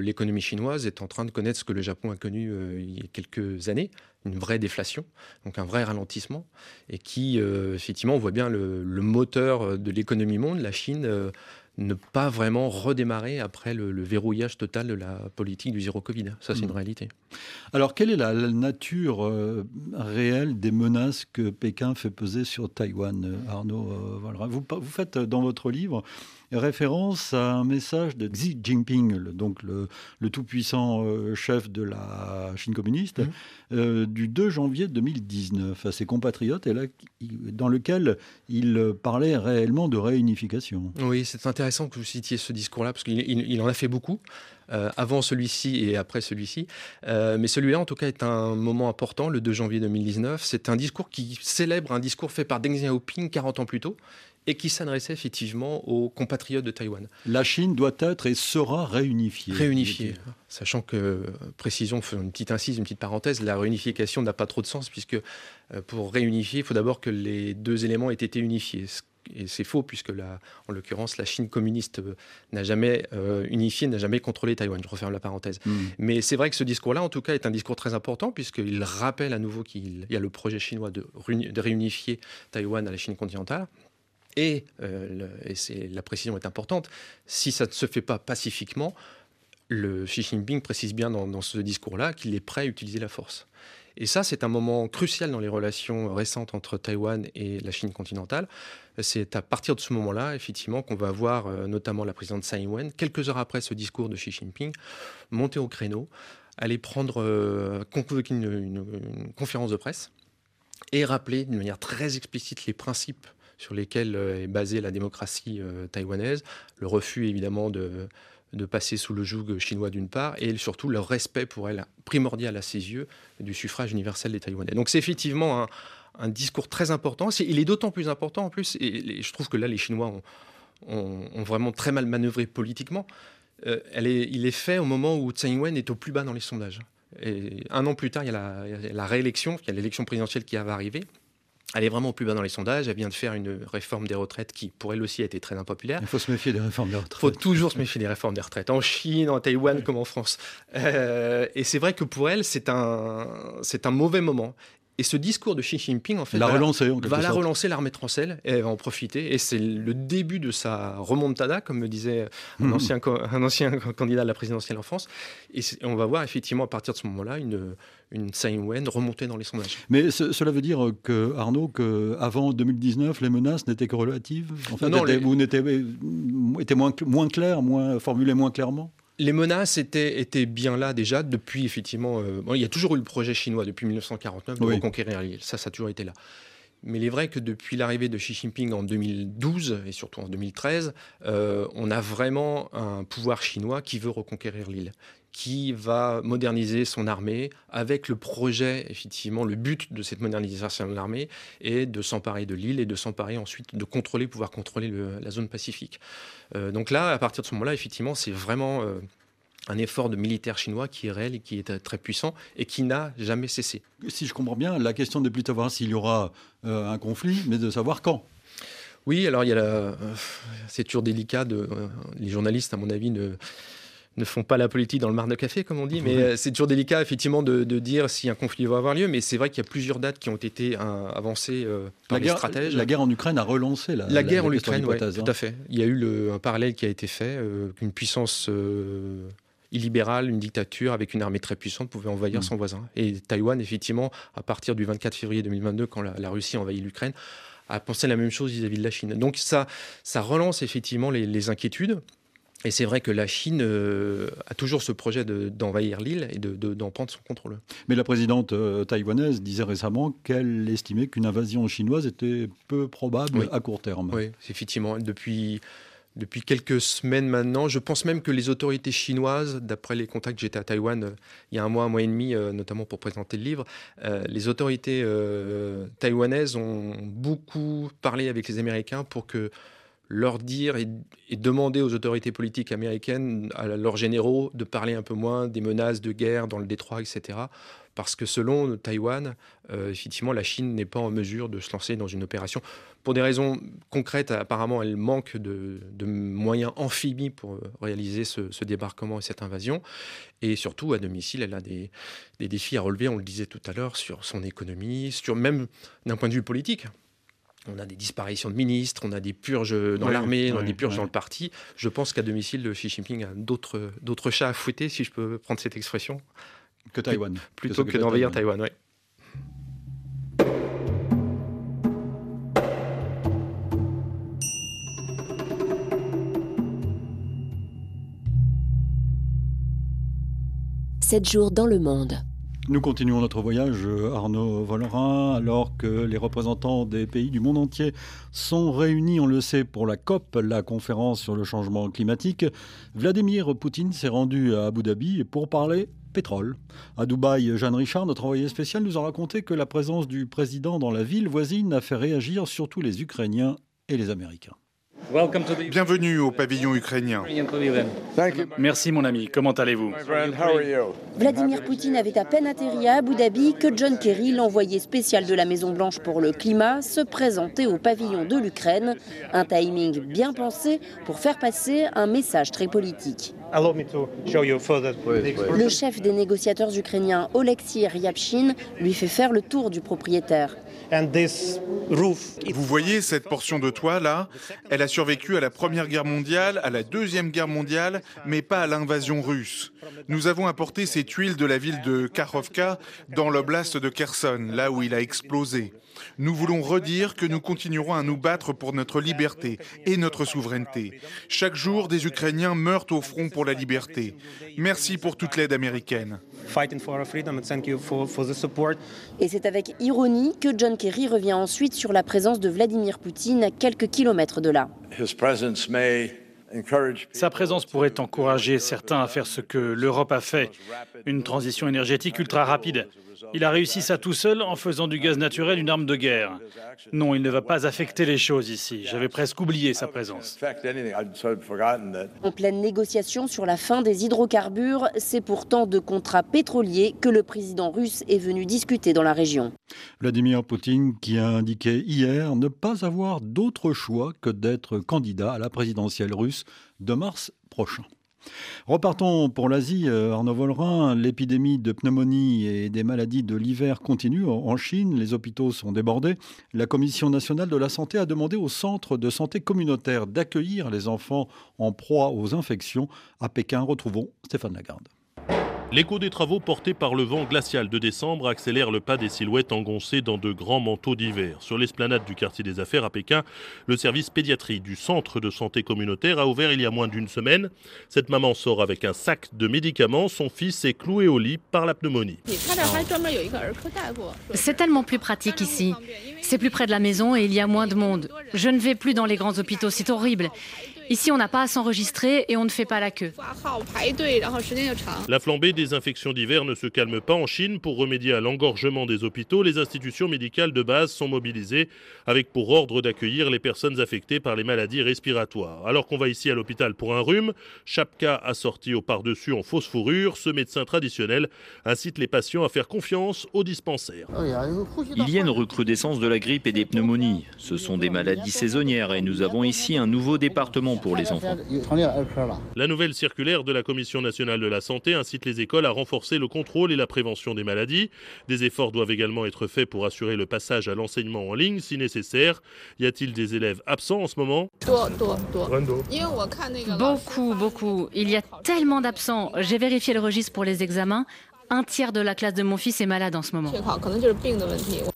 l'économie chinoise est en train de connaître ce que le Japon a connu il y a quelques années, une vraie déflation, donc un vrai ralentissement, et qui, euh, effectivement, on voit bien le, moteur de l'économie monde, la Chine, euh, ne pas vraiment redémarrer après le, verrouillage total de la politique du zéro Covid. Ça, c'est une mm. réalité. Alors, quelle est la, nature euh, réelle des menaces que Pékin fait peser sur Taïwan, Arnaud vous, vous, faites dans votre livre référence à un message de Xi Jinping, le, donc le, tout-puissant euh, chef de la Chine communiste, mmh. euh, du 2 janvier 2019 à ses compatriotes, et là, dans lequel il parlait réellement de réunification. Oui, c'est intéressant que vous citiez ce discours-là, parce qu'il il, en a fait beaucoup. Euh, avant celui-ci et après celui-ci. mais celui-là, en tout cas, est un moment important, le 2 janvier 2019. C'est un discours qui célèbre un discours fait par Deng Xiaoping 40 ans plus tôt, et qui s'adressait effectivement aux compatriotes de Taïwan. La Chine doit être et sera réunifiée. Réunifiée, sachant que, précision, une petite incise, une petite parenthèse, la réunification n'a pas trop de sens puisque euh, pour réunifier, il faut d'abord que les deux éléments aient été unifiés. Et c'est faux puisque, la, en l'occurrence, la Chine communiste euh, n'a jamais euh, unifié, n'a jamais contrôlé Taïwan. Je referme la parenthèse. Hmm. Mais c'est vrai que ce discours-là, en tout cas, est un discours très important puisqu'il rappelle à nouveau qu'il y a le projet chinois de réunifier Taïwan à la Chine continentale. Et, euh, et la précision est importante, si ça ne se fait pas pacifiquement, le Xi Jinping précise bien dans, ce discours-là qu'il est prêt à utiliser la force. Et ça, c'est un moment crucial dans les relations récentes entre Taïwan et la Chine continentale. C'est à partir de ce moment-là, effectivement, qu'on va voir euh, notamment la présidente Tsai Ing-wen, quelques heures après ce discours de Xi Jinping, monter au créneau, aller prendre, euh, convoquer une, conférence de presse et rappeler d'une manière très explicite les principes sur lesquels euh, est basée la démocratie taïwanaise, le refus évidemment de, de passer sous le joug chinois d'une part, et surtout le respect pour elle primordial à ses yeux du suffrage universel des Taïwanais. Donc c'est effectivement un, discours très important. il est d'autant plus important en plus, et, je trouve que là les Chinois ont, vraiment très mal manœuvré politiquement. Euh, il est fait au moment où Tsai Ing-wen est au plus bas dans les sondages. Et un an plus tard, il y a la, la réélection, il y a l'élection présidentielle qui va arriver. Elle est vraiment plus bas dans les sondages. Elle vient de faire une réforme des retraites qui, pour elle aussi, a été très impopulaire. Il faut se méfier des réformes des retraites. Il faut toujours se méfier des réformes des retraites, en Chine, en Taïwan comme en France. Euh, et c'est vrai que pour elle, c'est un, c'est un mauvais moment. Et ce discours de Xi Jinping, en fait, la va, relancer, va la relancer l'armée de et elle va en profiter. Et c'est le début de sa remontada, comme me disait un, mhm. ancien, un ancien candidat à la présidentielle en France. Et on va voir effectivement à partir de ce moment-là une, une Tsai Ing-wen remonter dans les sondages. Mais cela veut dire que, Arnaud, qu'avant 2019, les menaces n'étaient que relatives? En fait, non, Ou n'étaient moins, moins claires, moins, formulées moins clairement? Les menaces étaient, étaient, bien là déjà depuis effectivement. Euh, il y a toujours eu le projet chinois depuis 1949 de reconquérir l'île. Ça, ça a toujours été là. Mais il est vrai que depuis l'arrivée de Xi Jinping en 2012 et surtout en 2013, euh, on a vraiment un pouvoir chinois qui veut reconquérir l'île, qui va moderniser son armée avec le projet, effectivement, le but de cette modernisation de l'armée est de s'emparer de l'île et de s'emparer ensuite de contrôler, pouvoir contrôler la zone pacifique. Euh, donc là, à partir de ce moment-là, effectivement, c'est vraiment euh, un effort de militaire chinois qui est réel et qui est très puissant et qui n'a jamais cessé. Si je comprends bien, la question n'est plus de savoir s'il y aura euh, un conflit, mais de savoir quand. Oui, alors il y a la... c'est toujours délicat. De... les journalistes, à mon avis, ne ne font pas la politique dans le mar de café, comme on dit, mais euh, c'est toujours délicat, effectivement, de, dire si un conflit va avoir lieu. Mais c'est vrai qu'il y a plusieurs dates qui ont été euh, avancées euh, par la les stratèges. La guerre en Ukraine a relancé la, la, guerre en Ukraine, oui, tout à hein. fait. Il y a eu le, un parallèle qui a été fait, qu'une puissance illibérale, une dictature avec une armée très puissante pouvait envahir mm. son voisin. Et Taïwan, effectivement, à partir du 24 février 2022, quand la, Russie envahit l'Ukraine, a pensé la même chose vis-à-vis de la Chine. Donc ça, ça relance effectivement les inquiétudes. Et c'est vrai que la Chine euh, a toujours ce projet d'envahir l'île et d'en de, prendre son contrôle. Mais la présidente euh, taïwanaise disait récemment qu'elle estimait qu'une invasion chinoise était peu probable à court terme. Oui, effectivement. Depuis, depuis quelques semaines maintenant, je pense même que les autorités chinoises, d'après les contacts que j'étais à Taïwan euh, il y a un mois, un mois et demi, notamment pour présenter le livre, les autorités taïwanaises ont beaucoup parlé avec les Américains pour que leur dire et, demander aux autorités politiques américaines, à leurs généraux, de parler un peu moins des menaces de guerre dans le détroit, etc. Parce que selon Taïwan, euh, effectivement, la Chine n'est pas en mesure de se lancer dans une opération. Pour des raisons concrètes, apparemment, elle manque de, moyens amphibies pour réaliser ce, débarquement et cette invasion. Et surtout, à domicile, elle a des, des défis à relever, on le disait tout à l'heure, sur son économie, sur même d'un point de vue politique on a des disparitions de ministres, on a des purges dans l'armée, on a des purges dans le parti. Je pense qu'à domicile, Xi Jinping a d'autres chats à fouetter, si je peux prendre cette expression. Que Taïwan. Plutôt que, d'envahir Taïwan, oui. 7 jours dans le monde. Nous continuons notre voyage, Arnaud Volerin, alors que les représentants des pays du monde entier sont réunis, on le sait, pour la COP, la conférence sur le changement climatique. Vladimir Poutine s'est rendu à Abu Dhabi pour parler pétrole. À Dubaï, Jeanne Richard, notre envoyé spécial, nous a raconté que la présence du président dans la ville voisine a fait réagir surtout les Ukrainiens et les Américains. Bienvenue au pavillon ukrainien. Merci mon ami, comment allez-vous? Vladimir Poutine avait à peine atterri à Abu Dhabi que John Kerry, l'envoyé spécial de la Maison-Blanche pour le climat, se présentait au pavillon de l'Ukraine. Un timing bien pensé pour faire passer un message très politique. Le chef des négociateurs ukrainiens, Oleksiy Ryabshin, lui fait faire le tour du propriétaire. Vous voyez cette portion de toit là? Elle a survécu à la Première Guerre mondiale, à la Deuxième Guerre mondiale, mais pas à l'invasion russe. Nous avons apporté ces tuiles de la ville de Kakhovka dans l'oblast de Kherson, là où il a explosé. Nous voulons redire que nous continuerons à nous battre pour notre liberté et notre souveraineté. Chaque jour, des Ukrainiens meurent au front pour la liberté. Merci pour toute l'aide américaine. Et c'est avec ironie que John Kerry revient ensuite sur la présence de Vladimir Poutine à quelques kilomètres de là. Sa présence pourrait encourager certains à faire ce que l'Europe a fait, une transition énergétique ultra rapide. Il a réussi ça tout seul en faisant du gaz naturel une arme de guerre. Non, il ne va pas affecter les choses ici. J'avais presque oublié sa présence. En pleine négociation sur la fin des hydrocarbures, c'est pourtant de contrats pétroliers que le président russe est venu discuter dans la région. Vladimir Poutine qui a indiqué hier ne pas avoir d'autre choix que d'être candidat à la présidentielle russe de mars prochain. Repartons pour l'Asie, euh, Arnaud Vollerin. L'épidémie de pneumonie et des maladies de l'hiver continue en Chine. Les hôpitaux sont débordés. La Commission nationale de la santé a demandé au centre de santé communautaire d'accueillir les enfants en proie aux infections. À Pékin, retrouvons Stéphane Lagarde. L'écho des travaux portés par le vent glacial de décembre accélère le pas des silhouettes engoncées dans de grands manteaux d'hiver. Sur l'esplanade du quartier des affaires à Pékin, le service pédiatrie du centre de santé communautaire a ouvert il y a moins d'une semaine. Cette maman sort avec un sac de médicaments. Son fils est cloué au lit par la pneumonie. C'est tellement plus pratique ici. C'est plus près de la maison et il y a moins de monde. Je ne vais plus dans les grands hôpitaux, c'est horrible. Ici, on n'a pas à s'enregistrer et on ne fait pas la queue. La flambée des infections d'hiver ne se calme pas en Chine. Pour remédier à l'engorgement des hôpitaux, les institutions médicales de base sont mobilisées avec pour ordre d'accueillir les personnes affectées par les maladies respiratoires. Alors qu'on va ici à l'hôpital pour un rhume, Chapka assorti au par-dessus en fausse fourrure, ce médecin traditionnel incite les patients à faire confiance aux dispensaires. Il y a une recrudescence de la grippe et des pneumonies. Ce sont des maladies saisonnières et nous avons ici un nouveau département pour les enfants. La nouvelle circulaire de la Commission nationale de la santé incite les écoles à renforcer le contrôle et la prévention des maladies. Des efforts doivent également être faits pour assurer le passage à l'enseignement en ligne si nécessaire. Y a-t-il des élèves absents en ce moment? Beaucoup, beaucoup. Il y a tellement d'absents. J'ai vérifié le registre pour les examens. Un tiers de la classe de mon fils est malade en ce moment.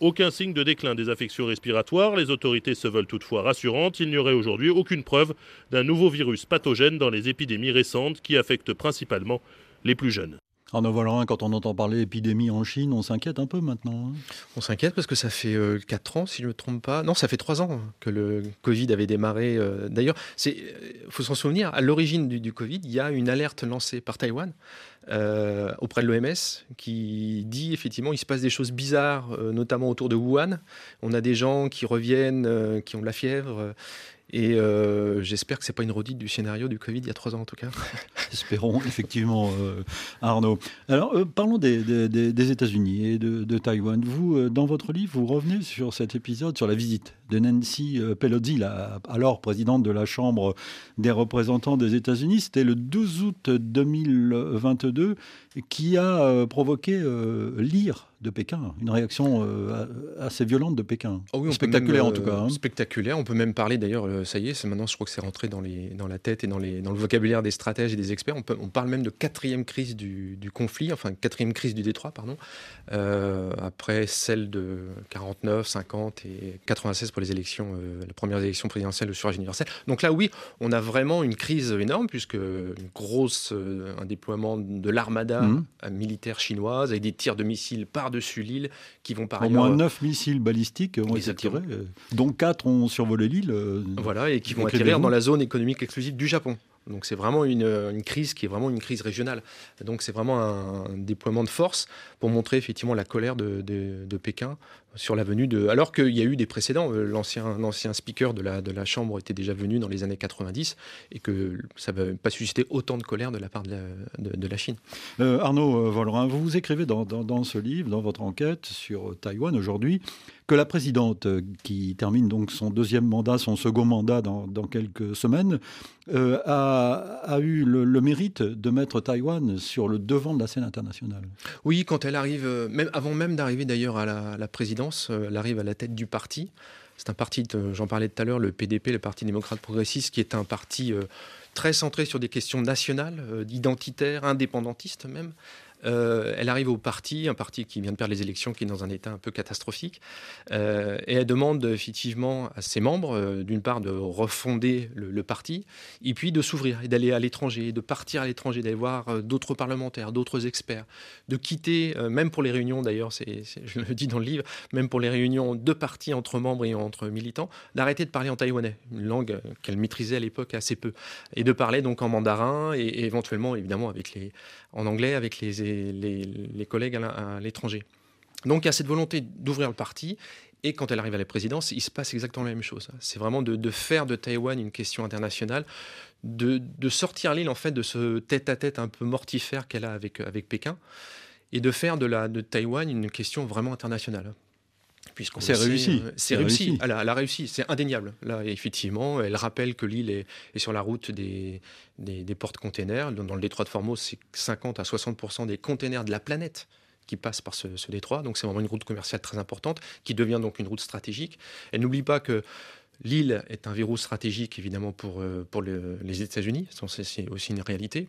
Aucun signe de déclin des affections respiratoires. Les autorités se veulent toutefois rassurantes. Il n'y aurait aujourd'hui aucune preuve d'un nouveau virus pathogène dans les épidémies récentes qui affectent principalement les plus jeunes. Arnaud Volerin, quand on entend parler d'épidémie en Chine, on s'inquiète un peu maintenant. Hein. on s'inquiète parce que ça fait 4 ans, si je ne me trompe pas. Non, ça fait 3 ans que le Covid avait démarré. D'ailleurs, il faut s'en souvenir, à l'origine du, Covid, il y a une alerte lancée par Taïwan euh, auprès de l'OMS qui dit effectivement il se passe des choses bizarres, euh, notamment autour de Wuhan. On a des gens qui reviennent, euh, qui ont de la fièvre. Et j'espère que c'est pas une redite du scénario du Covid il y a trois ans en tout cas. Espérons effectivement, Arnaud. Alors parlons des, États-Unis et de, Taïwan. Vous, dans votre livre, vous revenez sur cet épisode, sur la visite de Nancy Pelosi, la, alors présidente de la Chambre des représentants des États-Unis. C'était le 12 août 2022 qui a provoqué l'ire de Pékin, une réaction euh, assez violente de Pékin. Oh oui, spectaculaire même, en tout cas. Hein. Spectaculaire, on peut même parler d'ailleurs, euh, ça y est, c'est maintenant je crois que c'est rentré dans, les, dans la tête et dans, les, dans le vocabulaire des stratèges et des experts. On, peut, on parle même de quatrième crise du, du, conflit, enfin quatrième crise du Détroit, pardon, euh, après celle de 49, 50 et 96 pour les élections, euh, les premières élections présidentielles, le suffrage universel. Donc là, oui, on a vraiment une crise énorme puisque une grosse, euh, un déploiement de l'armada mmh. militaire chinoise avec des tirs de missiles par-dessus l'île qui vont par Au moins 9 missiles balistiques ont été tirés, dont 4 ont survolé l'île. voilà, et qui vont atterrir dans la zone économique exclusive du Japon. Donc c'est vraiment une, une, crise qui est vraiment une crise régionale. Donc c'est vraiment un, déploiement de force pour montrer effectivement la colère de, Pékin sur la venue de... Alors qu'il y a eu des précédents, l'ancien, l'ancien speaker de la, Chambre était déjà venu dans les années 90 et que ça n'avait pas suscité autant de colère de la part de la, Chine. Euh, Arnaud Vollerin, vous vous écrivez dans, ce livre, dans votre enquête sur Taïwan aujourd'hui, que la présidente, euh, qui termine donc son deuxième mandat, son second mandat dans, quelques semaines, euh, a, eu le, mérite de mettre Taïwan sur le devant de la scène internationale. Oui, quand elle arrive, même, avant même d'arriver d'ailleurs à la, présidence, elle arrive à la tête du parti. C'est un parti, j'en parlais tout à l'heure, le PDP, le Parti démocrate progressiste, qui est un parti très centré sur des questions nationales, identitaires, indépendantistes même. Euh, elle arrive au parti, un parti qui vient de perdre les élections, qui est dans un état un peu catastrophique, euh, et elle demande effectivement à ses membres, euh, d'une part, de refonder le, parti, et puis de s'ouvrir et d'aller à l'étranger, de partir à l'étranger, d'aller voir d'autres parlementaires, d'autres experts, de quitter, même pour les réunions d'ailleurs, je le dis dans le livre, même pour les réunions de partis entre membres et entre militants, d'arrêter de parler en taïwanais, une langue qu'elle maîtrisait à l'époque assez peu, et de parler donc en mandarin et, et éventuellement évidemment avec les, en anglais avec les les, collègues à l'étranger. Donc il y a cette volonté d'ouvrir le parti. Et quand elle arrive à la présidence, il se passe exactement la même chose. C'est vraiment de, faire de Taïwan une question internationale, de, sortir l'île en fait de ce tête-à-tête un peu mortifère qu'elle a avec, Pékin, et de faire de, la, de Taïwan une question vraiment internationale. C'est réussi. Euh, c'est réussi. Elle, a, réussi, c'est indéniable. Là, effectivement, elle rappelle que l'île est, sur la route des, des, portes-containers. Dans, le détroit de Formos, c'est 50 à 60% des containers de la planète qui passent par ce, détroit. Donc c'est vraiment une route commerciale très importante, qui devient donc une route stratégique. Elle n'oublie pas que l'île est un verrou stratégique, évidemment, pour, euh, pour les États-Unis. C'est aussi une réalité.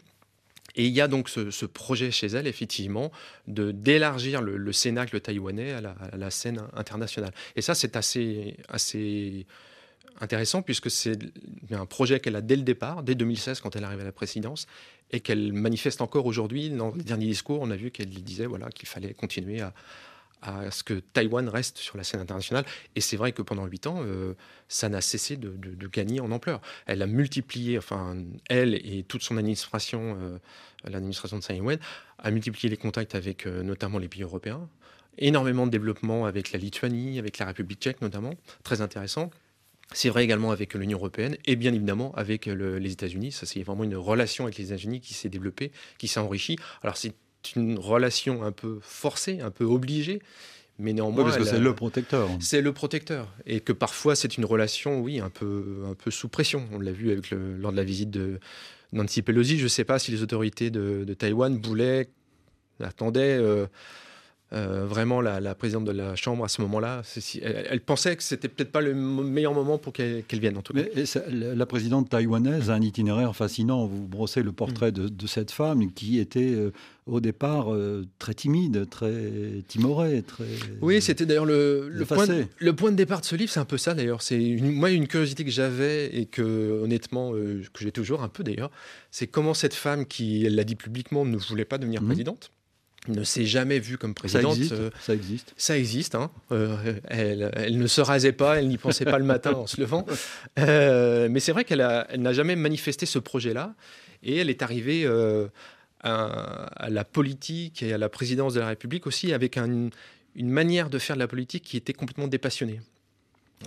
Et il y a donc ce, projet chez elle, effectivement, de d'élargir le, cénacle taïwanais à la, scène internationale. Et ça, c'est assez, assez intéressant puisque c'est un projet qu'elle a dès le départ, dès 2016, quand elle arrive à la présidence, et qu'elle manifeste encore aujourd'hui. Dans les derniers discours, on a vu qu'elle disait voilà, qu'il fallait continuer à, à ce que Taïwan reste sur la scène internationale. Et c'est vrai que pendant huit ans, euh, ça n'a cessé de, gagner en ampleur. Elle a multiplié, enfin, elle et toute son administration, euh, l'administration de Tsai Ing-wen, a multiplié les contacts avec euh, notamment les pays européens. Énormément de développement avec la Lituanie, avec la République tchèque notamment, très intéressant. C'est vrai également avec l'Union européenne et bien évidemment avec les États-Unis. Ça, c'est vraiment une relation avec les États-Unis qui s'est développée, qui s'est enrichie. Alors, c'est une relation un peu forcée, un peu obligée. Mais néanmoins, parce que c'est le protecteur. C'est le protecteur, et que parfois c'est une relation, oui, un peu, un peu sous pression. On l'a vu avec le, lors de la visite de Nancy Pelosi. Je ne sais pas si les autorités de, de Taïwan voulaient, attendaient. Euh, euh, vraiment la, présidente de la Chambre à ce moment-là. Elle, pensait que c'était peut-être pas le meilleur moment pour qu'elle vienne, en tout cas. la présidente taïwanaise a un itinéraire fascinant. Vous brossez le portrait de, cette femme qui était euh, au départ euh, très timide, très timorée. Très... Oui, c'était d'ailleurs le, le, point de, le point de départ de ce livre, c'est un peu ça d'ailleurs. C'est moi une curiosité que j'avais et que honnêtement, que j'ai toujours un peu d'ailleurs, c'est comment cette femme qui, elle l'a dit publiquement, ne voulait pas devenir mmh. présidente ne s'est jamais vue comme présidente. Ça existe. Euh, ça existe. Ça existe hein. euh, elle, ne se rasait pas, elle n'y pensait pas le matin en se levant. Euh, mais c'est vrai qu'elle n'a jamais manifesté ce projet-là. Et elle est arrivée à, la politique et à la présidence de la République aussi avec une manière de faire de la politique qui était complètement dépassionnée.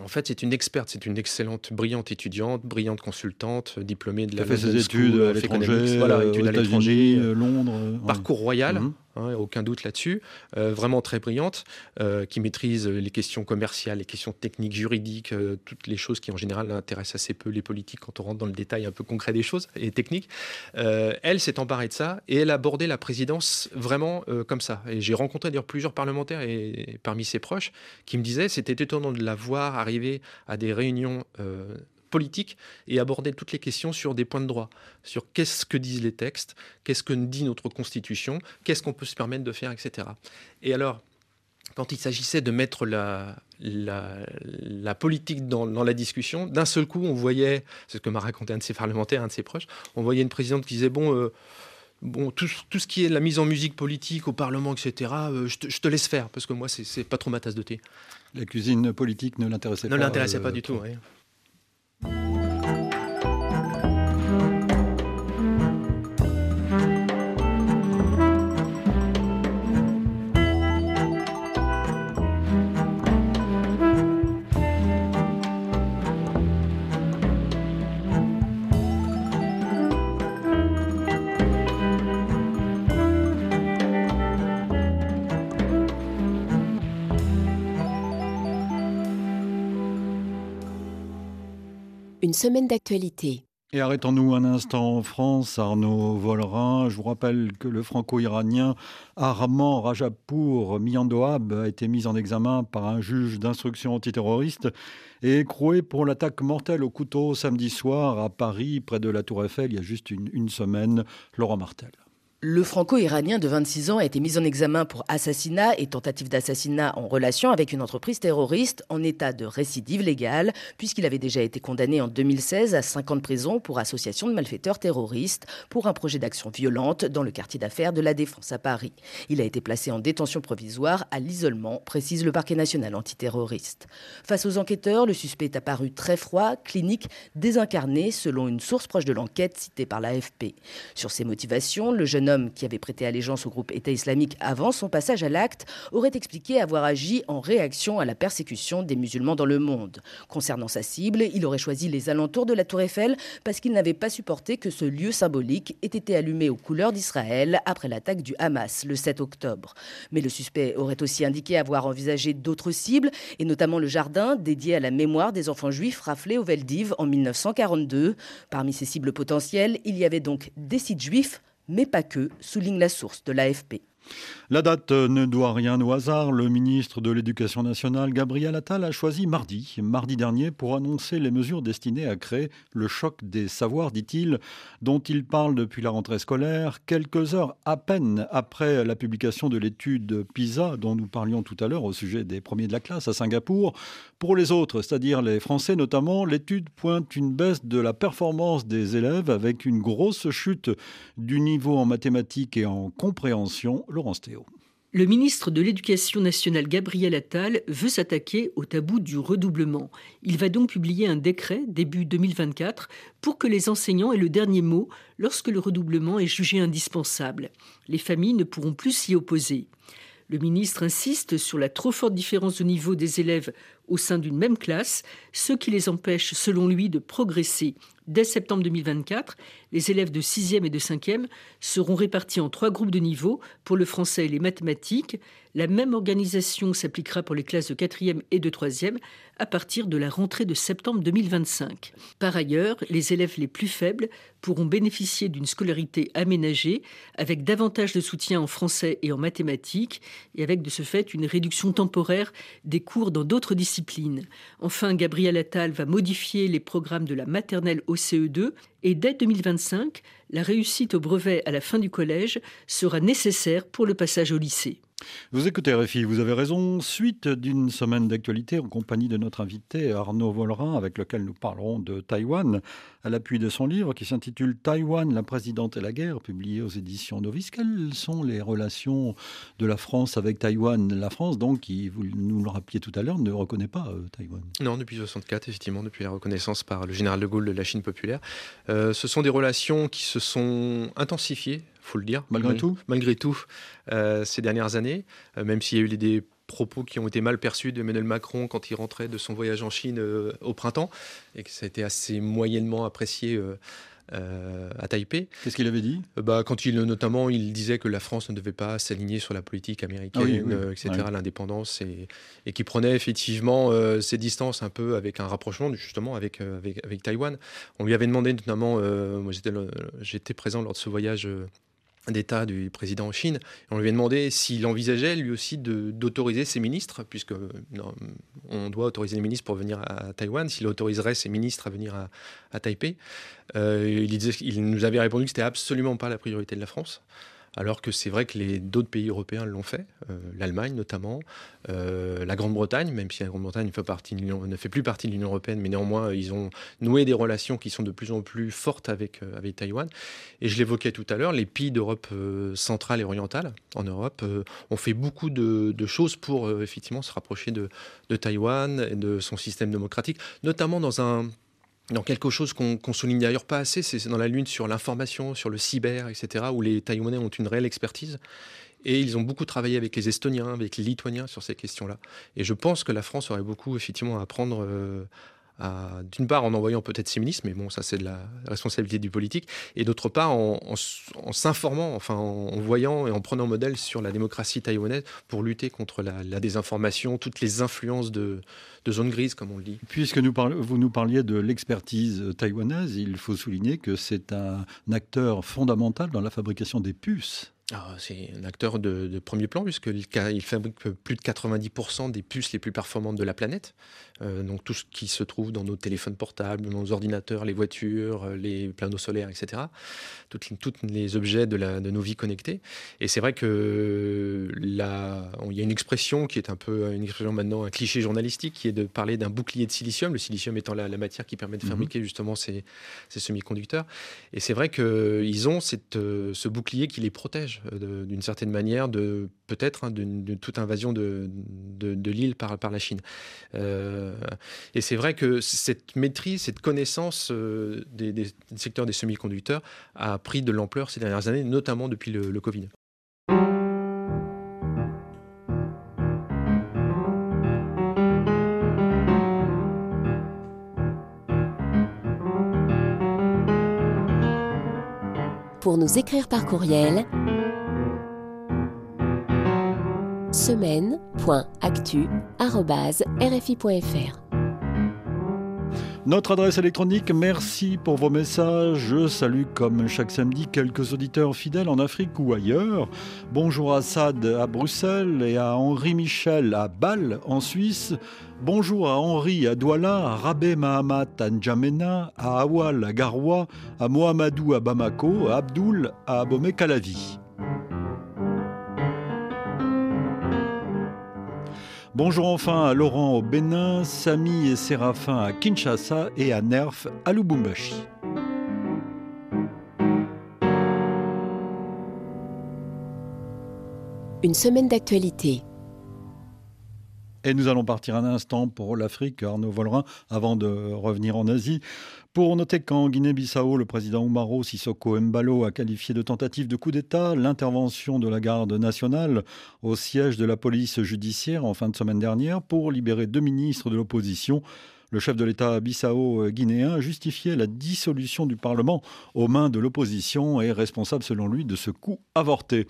En fait, c'est une experte, c'est une excellente, brillante étudiante, brillante consultante, diplômée de la. Elle fait ses études à l'étranger, voilà, études à l'étranger, Londres. Parcours royal. Mhm. Hein, aucun doute là-dessus, euh, vraiment très brillante, euh, qui maîtrise les questions commerciales, les questions techniques, juridiques, euh, toutes les choses qui en général intéressent assez peu les politiques quand on rentre dans le détail un peu concret des choses et techniques. elle s'est emparée de ça et elle a abordé la présidence vraiment comme ça. Et j'ai rencontré d'ailleurs plusieurs parlementaires et, parmi ses proches qui me disaient c'était étonnant de la voir arriver à des réunions politique et aborder toutes les questions sur des points de droit, sur qu'est-ce que disent les textes, qu'est-ce que dit notre Constitution, qu'est-ce qu'on peut se permettre de faire, etc. Et alors, quand il s'agissait de mettre la, la, politique dans, la discussion, d'un seul coup, on voyait, c'est ce que m'a raconté un de ses parlementaires, un de ses proches, on voyait une présidente qui disait, bon, euh, bon tout, ce qui est la mise en musique politique au Parlement, etc., euh, je, te, laisse faire, parce que moi, c'est pas trop ma tasse de thé. La cuisine politique ne l'intéressait pas. Ne l'intéressait pas euh, du tout, oui. Bye. Une semaine d'actualité. Et arrêtons-nous un instant en France, Arnaud Vollerin. Je vous rappelle que le franco-iranien Armand Rajapour Miandoab a été mis en examen par un juge d'instruction antiterroriste et écroué pour l'attaque mortelle au couteau samedi soir à Paris, près de la Tour Eiffel, il y a juste une, une semaine. Laurent Martel. Le franco-iranien de 26 ans a été mis en examen pour assassinat et tentative d'assassinat en relation avec une entreprise terroriste en état de récidive légale, puisqu'il avait déjà été condamné en 2016 à 5 ans de prison pour association de malfaiteurs terroristes pour un projet d'action violente dans le quartier d'affaires de la Défense à Paris. Il a été placé en détention provisoire à l'isolement, précise le parquet national antiterroriste. Face aux enquêteurs, le suspect est apparu très froid, clinique, désincarné, selon une source proche de l'enquête citée par l'AFP. Sur ses motivations, le jeune homme qui avait prêté allégeance au groupe État islamique avant son passage à l'acte aurait expliqué avoir agi en réaction à la persécution des musulmans dans le monde. Concernant sa cible, il aurait choisi les alentours de la Tour Eiffel parce qu'il n'avait pas supporté que ce lieu symbolique ait été allumé aux couleurs d'Israël après l'attaque du Hamas le 7 octobre. Mais le suspect aurait aussi indiqué avoir envisagé d'autres cibles, et notamment le jardin dédié à la mémoire des enfants juifs raflés au Veldiv en 1942. Parmi ces cibles potentielles, il y avait donc des sites juifs mais pas que, souligne la source de l'AFP. La date ne doit rien au hasard. Le ministre de l'Éducation nationale, Gabriel Attal, a choisi mardi, mardi dernier, pour annoncer les mesures destinées à créer le choc des savoirs, dit-il, dont il parle depuis la rentrée scolaire, quelques heures à peine après la publication de l'étude PISA dont nous parlions tout à l'heure au sujet des premiers de la classe à Singapour. Pour les autres, c'est-à-dire les Français notamment, l'étude pointe une baisse de la performance des élèves avec une grosse chute du niveau en mathématiques et en compréhension. Le ministre de l'Éducation nationale Gabriel Attal veut s'attaquer au tabou du redoublement. Il va donc publier un décret début 2024 pour que les enseignants aient le dernier mot lorsque le redoublement est jugé indispensable. Les familles ne pourront plus s'y opposer. Le ministre insiste sur la trop forte différence de niveau des élèves au sein d'une même classe, ce qui les empêche, selon lui, de progresser. Dès septembre 2024, les élèves de 6e et de 5e seront répartis en trois groupes de niveau pour le français et les mathématiques. La même organisation s'appliquera pour les classes de 4e et de 3e à partir de la rentrée de septembre 2025. Par ailleurs, les élèves les plus faibles pourront bénéficier d'une scolarité aménagée avec davantage de soutien en français et en mathématiques et avec de ce fait une réduction temporaire des cours dans d'autres disciplines. Enfin, Gabriel Attal va modifier les programmes de la maternelle au CE2 et dès 2025, la réussite au brevet à la fin du collège sera nécessaire pour le passage au lycée. Vous écoutez RFI, vous avez raison. Suite d'une semaine d'actualité en compagnie de notre invité Arnaud Vollerin, avec lequel nous parlerons de Taïwan, à l'appui de son livre qui s'intitule Taïwan, la présidente et la guerre, publié aux éditions Novice. Quelles sont les relations de la France avec Taïwan? La France, donc, qui, vous nous le rappeliez tout à l'heure, ne reconnaît pas euh, Taïwan. Non, depuis 1964, effectivement, depuis la reconnaissance par le général de Gaulle de la Chine populaire. Euh, ce sont des relations qui se sont intensifiées faut le dire. Malgré tout Malgré tout, euh, ces dernières années, euh, même s'il y a eu des propos qui ont été mal perçus d'Emmanuel Macron quand il rentrait de son voyage en Chine euh, au printemps, et que ça a été assez moyennement apprécié. à Taipei. Qu'est-ce qu'il avait dit? Bah, Quand il, notamment, il disait que la France ne devait pas s'aligner sur la politique américaine, ah etc., l'indépendance, et, et qui prenait effectivement ses distances un peu avec un rapprochement justement avec, avec, avec Taïwan. On lui avait demandé notamment, moi j'étais présent lors de ce voyage d'État du président en Chine. on lui a demandé s'il envisageait lui aussi d'autoriser ses ministres, puisque on doit autoriser les ministres pour venir à Taïwan, s'il autoriserait ses ministres à venir à, Taipei. Euh, il, il nous avait répondu que c'était absolument pas la priorité de la France alors que c'est vrai que les d'autres pays européens l'ont fait, euh, l'Allemagne notamment, euh, la Grande-Bretagne, même si la Grande-Bretagne ne fait plus partie de l'Union européenne, mais néanmoins ils ont noué des relations qui sont de plus en plus fortes avec, euh, avec Taïwan. Et je l'évoquais tout à l'heure, les pays d'Europe centrale et orientale en Europe ont fait beaucoup de, choses pour effectivement se rapprocher de, de Taïwan et de son système démocratique, notamment dans un dans quelque chose qu'on souligne d'ailleurs pas assez, c'est dans la lutte sur l'information, sur le cyber, etc., où les Taïwanais ont une réelle expertise. Et ils ont beaucoup travaillé avec les Estoniens, avec les Lituaniens sur ces questions-là. Et je pense que la France aurait beaucoup, effectivement, à apprendre, euh, d'une part en envoyant peut-être ses ministres, mais bon, ça c'est de la responsabilité du politique, et d'autre part en, s'informant, enfin en, voyant et en prenant modèle sur la démocratie taïwanaise pour lutter contre la, désinformation, toutes les influences de, zones grises, comme on le dit. Puisque vous nous parliez de l'expertise taïwanaise, il faut souligner que c'est un acteur fondamental dans la fabrication des puces. Ah, c'est un acteur de, premier plan puisqu'il fabrique plus de 90% des puces les plus performantes de la planète. Euh, donc tout ce qui se trouve dans nos téléphones portables, nos ordinateurs, les voitures, euh, les panneaux solaires, etc. Tous les objets de, nos vies connectées. Et c'est vrai que il y a une expression qui est un peu une expression maintenant un cliché journalistique qui est de parler d'un bouclier de silicium. Le silicium étant la, matière qui permet de mhm. fabriquer justement ces, semi-conducteurs. Et c'est vrai qu'ils ont euh, ce bouclier qui les protège d'une certaine manière de peut-être hein, de, toute invasion de, l'île par, par la Chine. Euh, et c'est vrai que cette maîtrise, cette connaissance euh, des, secteurs des semi-conducteurs a pris de l'ampleur ces dernières années, notamment depuis le, le Covid. Pour nous écrire par courriel, semaine.actu.rfi.fr. Notre adresse électronique, merci pour vos messages. Je salue comme chaque samedi quelques auditeurs fidèles en Afrique ou ailleurs. Bonjour à Sad à Bruxelles et à Henri Michel à Bâle en Suisse. Bonjour à Henri à Douala, à Rabé Mahamat à N'Djamena, à Awal à Garoua, à Mohamedou à Bamako, à Abdoul à Abomey Bonjour enfin à Laurent au Bénin, Samy et Séraphin à Kinshasa et à Nerf à Lubumbashi. Une semaine d'actualité. Et nous allons partir un instant pour l'Afrique, Arnaud Vollerin, avant de revenir en Asie. Pour noter qu'en Guinée-Bissau, le président Umaro Sissoko Mbalo a qualifié de tentative de coup d'État l'intervention de la garde nationale au siège de la police judiciaire en fin de semaine dernière pour libérer deux ministres de l'opposition le chef de l'État bissau-guinéen a justifié la dissolution du Parlement aux mains de l'opposition et responsable selon lui de ce coup avorté.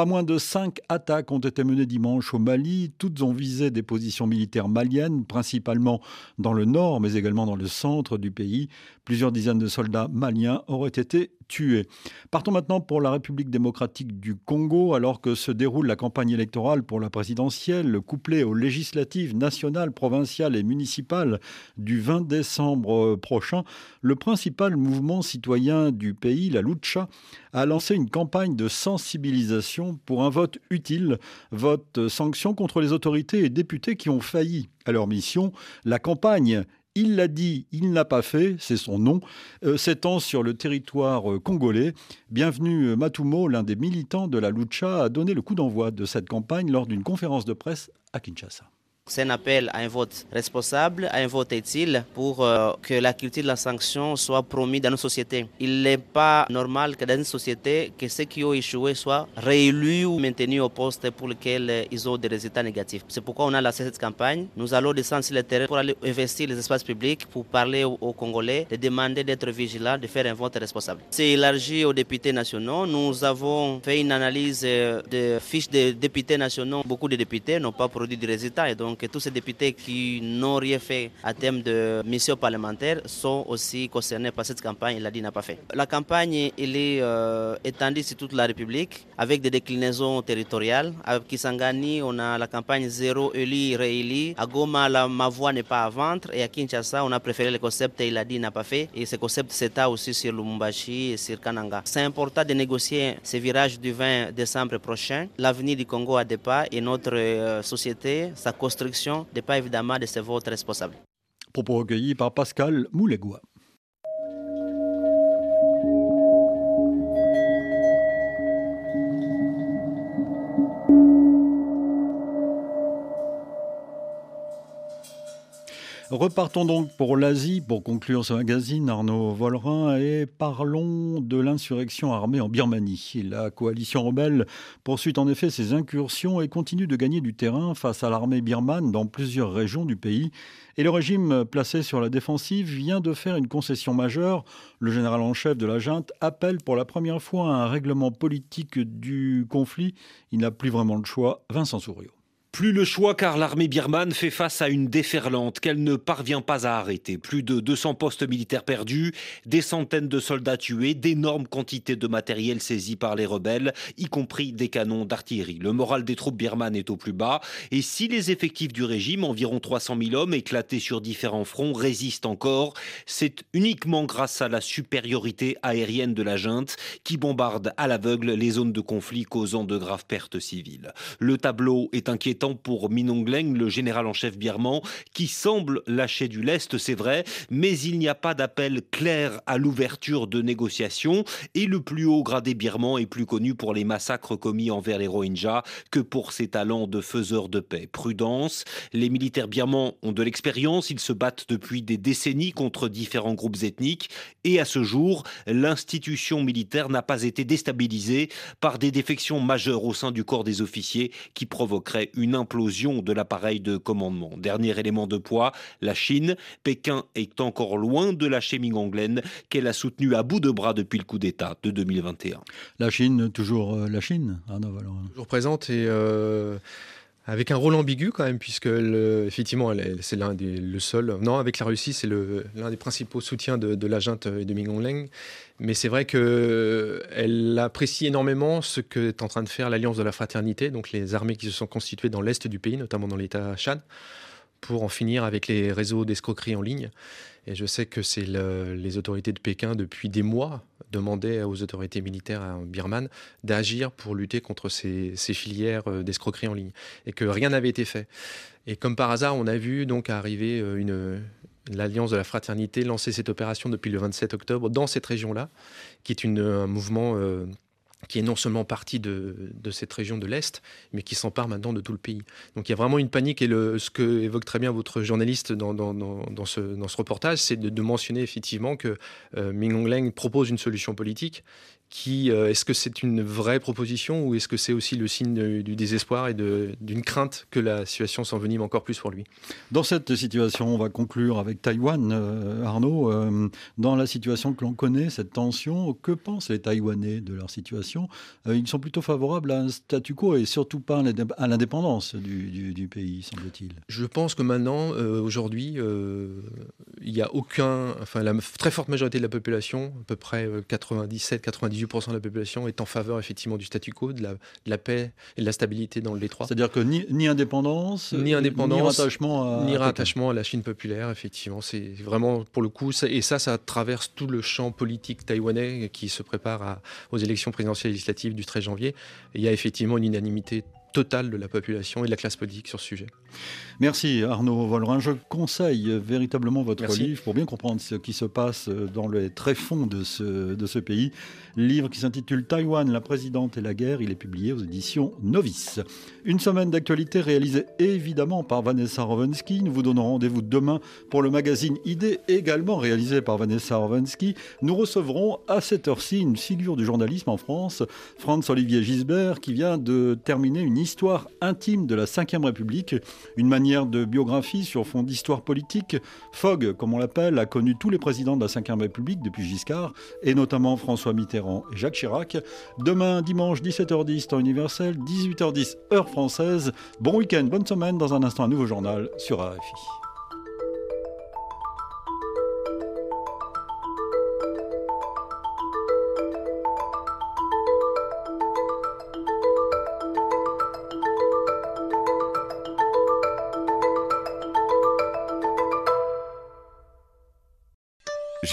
Pas moins de cinq attaques ont été menées dimanche au Mali. Toutes ont visé des positions militaires maliennes, principalement dans le nord, mais également dans le centre du pays. Plusieurs dizaines de soldats maliens auraient été tués. Partons maintenant pour la République démocratique du Congo, alors que se déroule la campagne électorale pour la présidentielle, couplée aux législatives nationales, provinciales et municipales du 20 décembre prochain. Le principal mouvement citoyen du pays, la Lucha, a lancé une campagne de sensibilisation pour un vote utile, vote sanction contre les autorités et députés qui ont failli à leur mission. La campagne il l'a dit, il n'a pas fait, c'est son nom, euh, s'étend sur le territoire euh, congolais. Bienvenue euh, Matumo, l'un des militants de la Lucha, a donné le coup d'envoi de cette campagne lors d'une conférence de presse à Kinshasa. C'est un appel à un vote responsable, à un vote utile pour euh, que la culture de la sanction soit promise dans nos sociétés. Il n'est pas normal que dans une société, que ceux qui ont échoué soient réélus ou maintenus au poste pour lequel euh, ils ont des résultats négatifs. C'est pourquoi on a lancé cette campagne. Nous allons descendre sur le terrain pour aller investir les espaces publics, pour parler aux, Congolais, de demander d'être vigilants, de faire un vote responsable. C'est élargi aux députés nationaux. Nous avons fait une analyse euh, de fiches de députés nationaux. Beaucoup de députés n'ont pas produit de résultats que tous ces députés qui n'ont rien fait à thème de mission parlementaire sont aussi concernés par cette campagne. Il a dit n'a pas fait. La campagne elle est euh, étendue sur toute la République avec des déclinaisons territoriales. À Kisangani, on a la campagne zéro élu réélu. À Goma, la, ma voix n'est pas à vendre. Et à Kinshasa, on a préféré le concept il a dit n'a pas fait. Et ce concept s'étend aussi sur Lumumbashi et sur Kananga. C'est important de négocier ce virage du 20 décembre prochain. L'avenir du Congo a départ et notre euh, société, sa construction pas évidemment de ce vote responsable. Propos recueillis par Pascal Moulegoua. Repartons donc pour l'Asie pour conclure ce magazine, Arnaud Vollerin, et parlons de l'insurrection armée en Birmanie. La coalition rebelle poursuit en effet ses incursions et continue de gagner du terrain face à l'armée birmane dans plusieurs régions du pays. Et le régime placé sur la défensive vient de faire une concession majeure. Le général en chef de la junte appelle pour la première fois à un règlement politique du conflit. Il n'a plus vraiment le choix. Vincent Souriau. Plus le choix car l'armée birmane fait face à une déferlante qu'elle ne parvient pas à arrêter. Plus de 200 postes militaires perdus, des centaines de soldats tués, d'énormes quantités de matériel saisi par les rebelles, y compris des canons d'artillerie. Le moral des troupes birmanes est au plus bas et si les effectifs du régime, environ 300 000 hommes éclatés sur différents fronts, résistent encore, c'est uniquement grâce à la supériorité aérienne de la junte qui bombarde à l'aveugle les zones de conflit causant de graves pertes civiles. Le tableau est inquiétant pour Minongleng, le général en chef birman, qui semble lâcher du lest, c'est vrai, mais il n'y a pas d'appel clair à l'ouverture de négociations et le plus haut gradé birman est plus connu pour les massacres commis envers les Rohingyas que pour ses talents de faiseur de paix. Prudence, les militaires birmans ont de l'expérience, ils se battent depuis des décennies contre différents groupes ethniques et à ce jour, l'institution militaire n'a pas été déstabilisée par des défections majeures au sein du corps des officiers qui provoqueraient une implosion de l'appareil de commandement. Dernier élément de poids, la Chine. Pékin est encore loin de lâcher Mingonglen qu'elle a soutenu à bout de bras depuis le coup d'État de 2021. La Chine, toujours euh, la Chine Toujours présente et... Euh, avec un rôle ambigu quand même, puisque effectivement, c'est l'un des le seul. Non, avec la Russie, c'est l'un des principaux soutiens de, de la junte et de Mingonglen. Mais c'est vrai qu'elle apprécie énormément ce que est en train de faire l'Alliance de la Fraternité, donc les armées qui se sont constituées dans l'est du pays, notamment dans l'État Shan, pour en finir avec les réseaux d'escroquerie en ligne. Et je sais que c'est les autorités de Pékin, depuis des mois, demandaient aux autorités militaires birmanes d'agir pour lutter contre ces, filières euh, d'escroquerie en ligne. Et que rien n'avait été fait. Et comme par hasard, on a vu donc arriver euh, une, l'Alliance de la Fraternité lancer cette opération depuis le 27 octobre dans cette région-là, qui est un mouvement euh, qui est non seulement parti de, cette région de l'Est, mais qui s'empare maintenant de tout le pays. Donc il y a vraiment une panique, et ce que évoque très bien votre journaliste dans, dans, ce, reportage, c'est de, mentionner effectivement que euh, Ming Leng propose une solution politique qui, euh, est-ce que c'est une vraie proposition ou est-ce que c'est aussi le signe du désespoir et d'une crainte que la situation s'envenime encore plus pour lui? Dans cette situation, on va conclure avec Taïwan, euh, Arnaud. Euh, dans la situation que l'on connaît, cette tension, que pensent les Taïwanais de leur situation? Ils sont plutôt favorables à un statu quo et surtout pas à l'indépendance du, du, pays, semble-t-il. Je pense que maintenant, aujourd'hui, il n'y a aucun, enfin la très forte majorité de la population, à peu près 97-98 de la population est en faveur effectivement du statu quo, de la, paix et de la stabilité dans le détroit. C'est-à-dire que ni, indépendance, ni indépendance, ni rattachement à, ni rattachement à la Chine populaire, effectivement. C'est vraiment pour le coup, et ça, ça traverse tout le champ politique taïwanais qui se prépare aux élections présidentielles législatives du 13 janvier. il y a effectivement une unanimité totale de la population et de la classe politique sur ce sujet. Merci Arnaud Vollerin. Je conseille véritablement votre livre pour bien comprendre ce qui se passe dans les tréfonds de ce, de ce pays. Livre qui s'intitule Taïwan, la présidente et la guerre. Il est publié aux éditions Novice. Une semaine d'actualité réalisée évidemment par Vanessa Rovensky. Nous vous donnons rendez-vous demain pour le magazine Idée, également réalisé par Vanessa Rovensky. Nous recevrons à cette heure-ci une figure du journalisme en France, Franz-Olivier Gisbert, qui vient de terminer une histoire intime de la Ve République, une manière de biographie sur fond d'histoire politique. Fogg, comme on l'appelle, a connu tous les présidents de la Ve République depuis Giscard, et notamment François Mitterrand et Jacques Chirac. Demain, dimanche, 17h10, temps universel, 18h10, heure française. Bon week-end, bonne semaine. Dans un instant, un nouveau journal sur RFI.